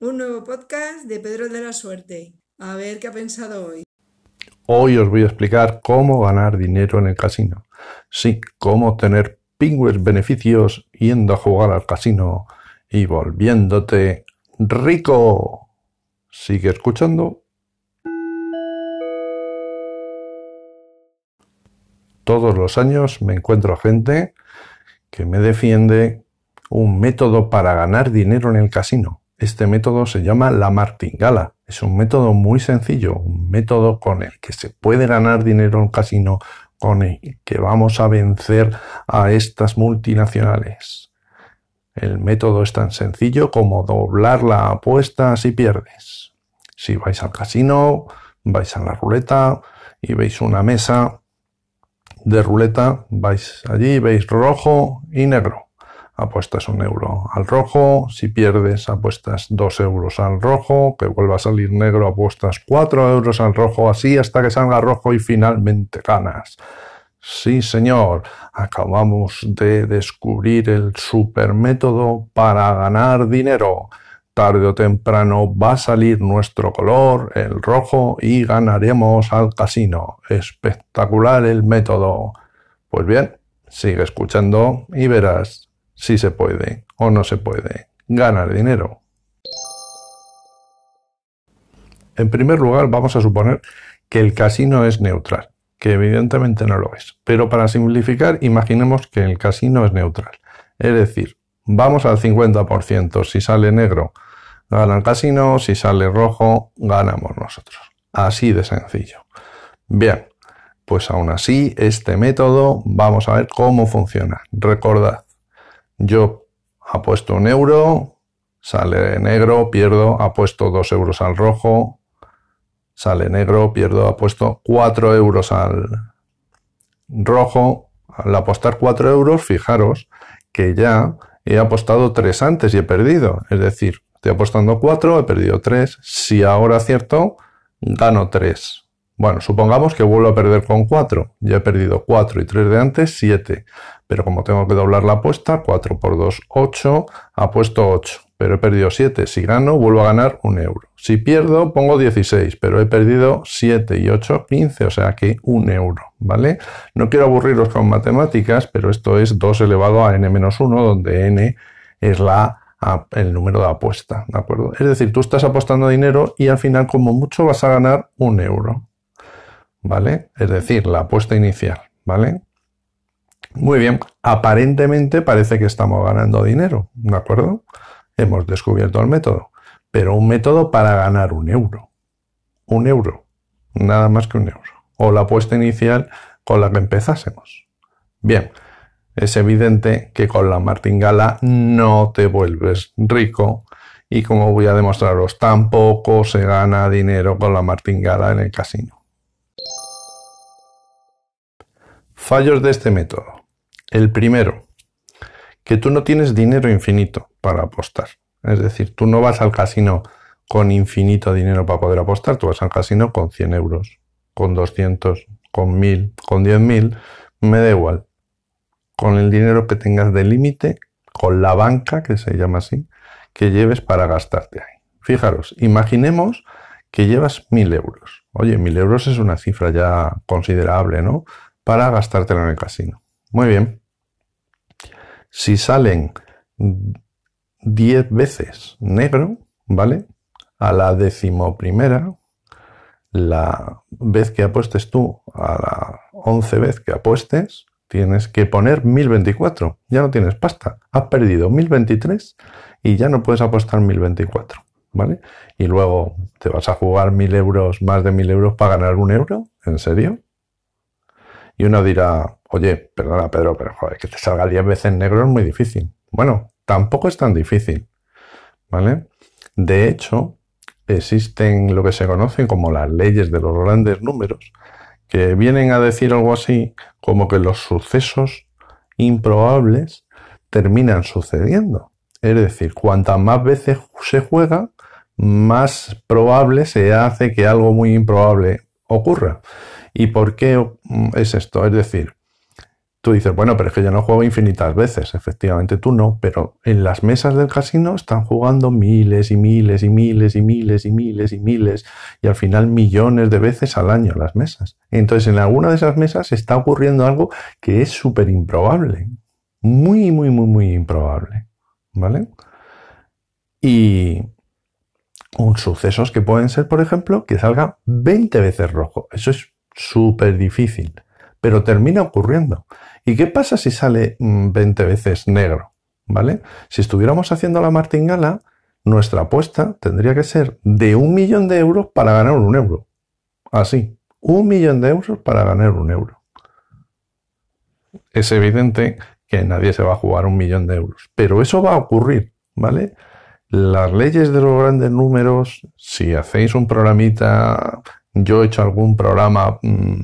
Un nuevo podcast de Pedro de la Suerte. A ver qué ha pensado hoy. Hoy os voy a explicar cómo ganar dinero en el casino. Sí, cómo tener pingües beneficios yendo a jugar al casino y volviéndote rico. Sigue escuchando. Todos los años me encuentro gente que me defiende un método para ganar dinero en el casino. Este método se llama la martingala. Es un método muy sencillo, un método con el que se puede ganar dinero en casino, con el que vamos a vencer a estas multinacionales. El método es tan sencillo como doblar la apuesta si pierdes. Si vais al casino, vais a la ruleta y veis una mesa de ruleta, vais allí, veis rojo y negro apuestas un euro al rojo, si pierdes apuestas dos euros al rojo, que vuelva a salir negro apuestas cuatro euros al rojo, así hasta que salga rojo y finalmente ganas. Sí, señor, acabamos de descubrir el supermétodo para ganar dinero. Tarde o temprano va a salir nuestro color, el rojo, y ganaremos al casino. Espectacular el método. Pues bien, sigue escuchando y verás si se puede o no se puede ganar dinero. En primer lugar, vamos a suponer que el casino es neutral, que evidentemente no lo es. Pero para simplificar, imaginemos que el casino es neutral. Es decir, vamos al 50%. Si sale negro, gana el casino. Si sale rojo, ganamos nosotros. Así de sencillo. Bien, pues aún así, este método, vamos a ver cómo funciona. Recordad, yo apuesto un euro, sale negro, pierdo, apuesto dos euros al rojo, sale negro, pierdo, apuesto cuatro euros al rojo. Al apostar cuatro euros, fijaros que ya he apostado tres antes y he perdido. Es decir, estoy apostando cuatro, he perdido tres. Si ahora acierto, gano tres. Bueno, supongamos que vuelvo a perder con 4. Ya he perdido 4 y 3 de antes, 7. Pero como tengo que doblar la apuesta, 4 por 2, 8, apuesto 8. Pero he perdido 7. Si gano, vuelvo a ganar 1 euro. Si pierdo, pongo 16, pero he perdido 7 y 8, 15, o sea que 1 euro, ¿vale? No quiero aburriros con matemáticas, pero esto es 2 elevado a n-1, donde n es la el número de apuesta, ¿de acuerdo? Es decir, tú estás apostando dinero y al final como mucho vas a ganar un euro, ¿vale? Es decir, la apuesta inicial, ¿vale? Muy bien, aparentemente parece que estamos ganando dinero, ¿de acuerdo? Hemos descubierto el método, pero un método para ganar un euro. Un euro, nada más que un euro. O la apuesta inicial con la que empezásemos. Bien, es evidente que con la martingala no te vuelves rico y como voy a demostraros, tampoco se gana dinero con la martingala en el casino. Fallos de este método. El primero, que tú no tienes dinero infinito para apostar. Es decir, tú no vas al casino con infinito dinero para poder apostar, tú vas al casino con 100 euros, con 200, con 1000, con 10.000, me da igual. Con el dinero que tengas de límite, con la banca, que se llama así, que lleves para gastarte ahí. Fijaros, imaginemos que llevas 1000 euros. Oye, 1000 euros es una cifra ya considerable, ¿no? Para gastártelo en el casino. Muy bien. Si salen 10 veces negro, ¿vale? A la decimoprimera, la vez que apuestes tú, a la 11 vez que apuestes, tienes que poner 1024. Ya no tienes pasta. Has perdido 1023 y ya no puedes apostar 1024. ¿Vale? Y luego te vas a jugar 1000 euros, más de 1000 euros para ganar un euro. ¿En serio? Y uno dirá, oye, perdona Pedro, pero joder, que te salga 10 veces negro es muy difícil. Bueno, tampoco es tan difícil, ¿vale? De hecho, existen lo que se conocen como las leyes de los grandes números, que vienen a decir algo así como que los sucesos improbables terminan sucediendo. Es decir, cuantas más veces se juega, más probable se hace que algo muy improbable ocurra. ¿Y por qué es esto? Es decir, Tú dices, bueno, pero es que yo no juego infinitas veces. Efectivamente, tú no, pero en las mesas del casino están jugando miles y miles y miles y miles y miles y miles y al final millones de veces al año las mesas. Entonces, en alguna de esas mesas está ocurriendo algo que es súper improbable. Muy, muy, muy, muy improbable. ¿Vale? Y un sucesos que pueden ser, por ejemplo, que salga 20 veces rojo. Eso es súper difícil, pero termina ocurriendo. ¿Y qué pasa si sale 20 mm, veces negro? ¿Vale? Si estuviéramos haciendo la martingala, nuestra apuesta tendría que ser de un millón de euros para ganar un euro. Así, un millón de euros para ganar un euro. Es evidente que nadie se va a jugar un millón de euros, pero eso va a ocurrir, ¿vale? Las leyes de los grandes números, si hacéis un programita, yo he hecho algún programa mm,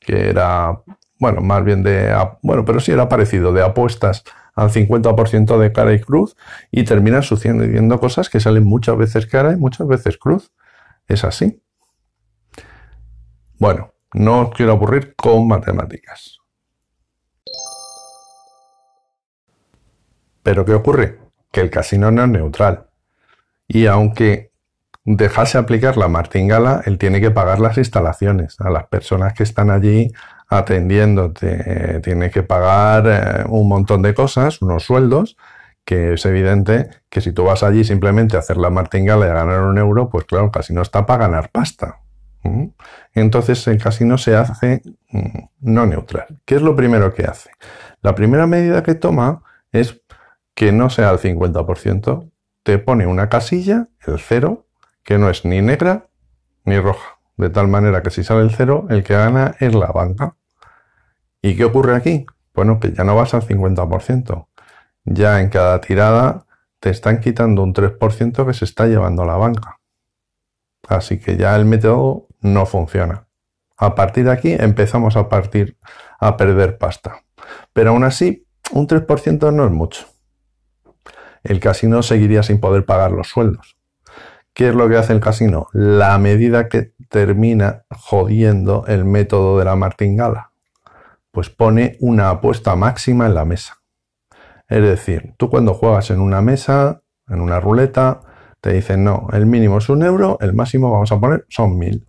que era bueno, más bien de, bueno, pero sí era parecido, de apuestas al 50% de cara y cruz y terminan sucediendo cosas que salen muchas veces cara y muchas veces cruz. Es así. Bueno, no os quiero aburrir con matemáticas. Pero ¿qué ocurre? Que el casino no es neutral. Y aunque dejase aplicar la martingala, él tiene que pagar las instalaciones a las personas que están allí atendiéndote, tienes que pagar eh, un montón de cosas, unos sueldos, que es evidente que si tú vas allí simplemente a hacer la martingala y a ganar un euro, pues claro, el casino está para ganar pasta. Entonces el casino se hace mm, no neutral. ¿Qué es lo primero que hace? La primera medida que toma es que no sea el 50%, te pone una casilla, el cero, que no es ni negra ni roja. De tal manera que si sale el cero, el que gana es la banca. ¿Y qué ocurre aquí? Bueno, que ya no vas al 50%. Ya en cada tirada te están quitando un 3% que se está llevando la banca. Así que ya el método no funciona. A partir de aquí empezamos a partir a perder pasta. Pero aún así, un 3% no es mucho. El casino seguiría sin poder pagar los sueldos. ¿Qué es lo que hace el casino? La medida que termina jodiendo el método de la martingala. Pues pone una apuesta máxima en la mesa. Es decir, tú cuando juegas en una mesa, en una ruleta, te dicen, no, el mínimo es un euro, el máximo vamos a poner son mil.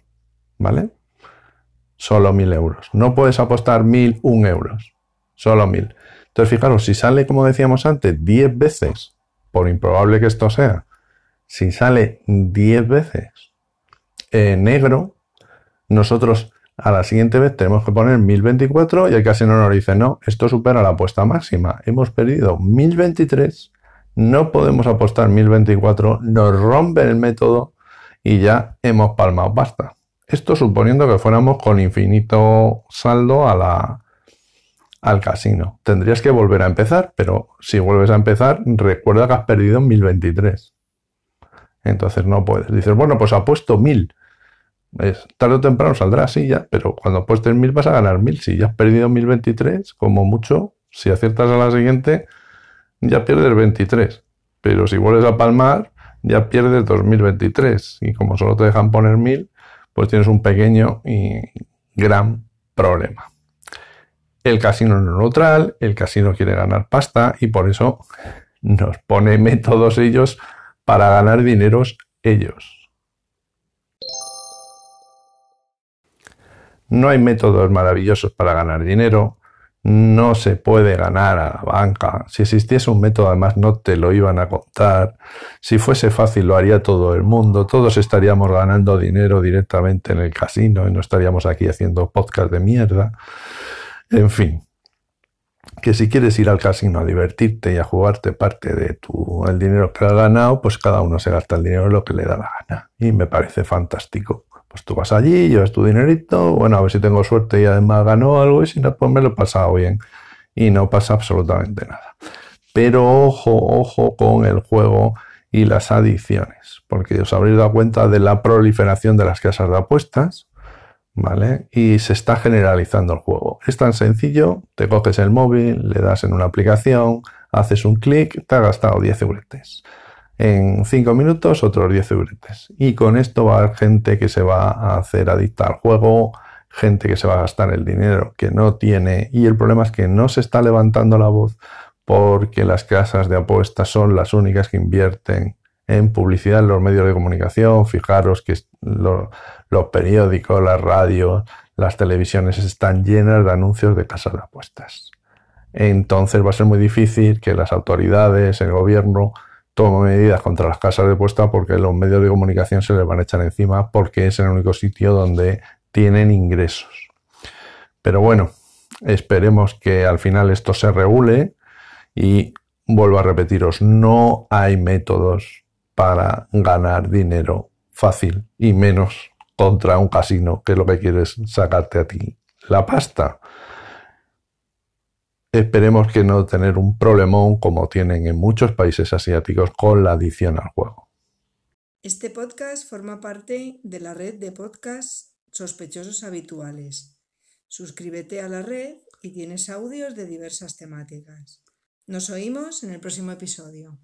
¿Vale? Solo mil euros. No puedes apostar mil, un euros. Solo mil. Entonces, fijaros, si sale, como decíamos antes, diez veces, por improbable que esto sea, si sale 10 veces negro, nosotros a la siguiente vez tenemos que poner 1024 y el casino nos dice, no, esto supera la apuesta máxima. Hemos perdido 1023, no podemos apostar 1024, nos rompe el método y ya hemos palmado pasta. Esto suponiendo que fuéramos con infinito saldo a la, al casino. Tendrías que volver a empezar, pero si vuelves a empezar, recuerda que has perdido 1023. Entonces no puedes. Dices, bueno, pues apuesto mil. Es, tarde o temprano saldrá así ya, pero cuando apuestes mil vas a ganar mil. Si ya has perdido mil veintitrés, como mucho, si aciertas a la siguiente, ya pierdes 23. Pero si vuelves a palmar, ya pierdes 2023. Y como solo te dejan poner mil, pues tienes un pequeño y gran problema. El casino no neutral, el casino quiere ganar pasta y por eso nos pone métodos ellos para ganar dineros ellos. No hay métodos maravillosos para ganar dinero, no se puede ganar a la banca. Si existiese un método, además, no te lo iban a contar. Si fuese fácil, lo haría todo el mundo. Todos estaríamos ganando dinero directamente en el casino y no estaríamos aquí haciendo podcast de mierda. En fin, que si quieres ir al casino a divertirte y a jugarte parte de tu el dinero que has ganado, pues cada uno se gasta el dinero lo que le da la gana. Y me parece fantástico. Pues tú vas allí, llevas tu dinerito, bueno, a ver si tengo suerte y además gano algo, y si no, pues me lo he pasado bien. Y no pasa absolutamente nada. Pero ojo, ojo con el juego y las adicciones, porque os habréis dado cuenta de la proliferación de las casas de apuestas, ¿vale? Y se está generalizando el juego. Es tan sencillo, te coges el móvil, le das en una aplicación, haces un clic, te ha gastado 10 euros. En 5 minutos otros 10 euros. Y con esto va a haber gente que se va a hacer adicta al juego gente que se va a gastar el dinero, que no tiene, y el problema es que no se está levantando la voz porque las casas de apuestas son las únicas que invierten en publicidad en los medios de comunicación. Fijaros que los periódicos, las radios, las televisiones están llenas de anuncios de casas de apuestas. Entonces va a ser muy difícil que las autoridades, el gobierno, tomen medidas contra las casas de apuestas porque los medios de comunicación se les van a echar encima porque es el único sitio donde tienen ingresos. Pero bueno, esperemos que al final esto se regule y vuelvo a repetiros, no hay métodos para ganar dinero fácil y menos contra un casino que lo que quieres sacarte a ti la pasta. Esperemos que no tener un problemón como tienen en muchos países asiáticos con la adicción al juego. Este podcast forma parte de la red de podcasts sospechosos habituales. Suscríbete a la red y tienes audios de diversas temáticas. Nos oímos en el próximo episodio.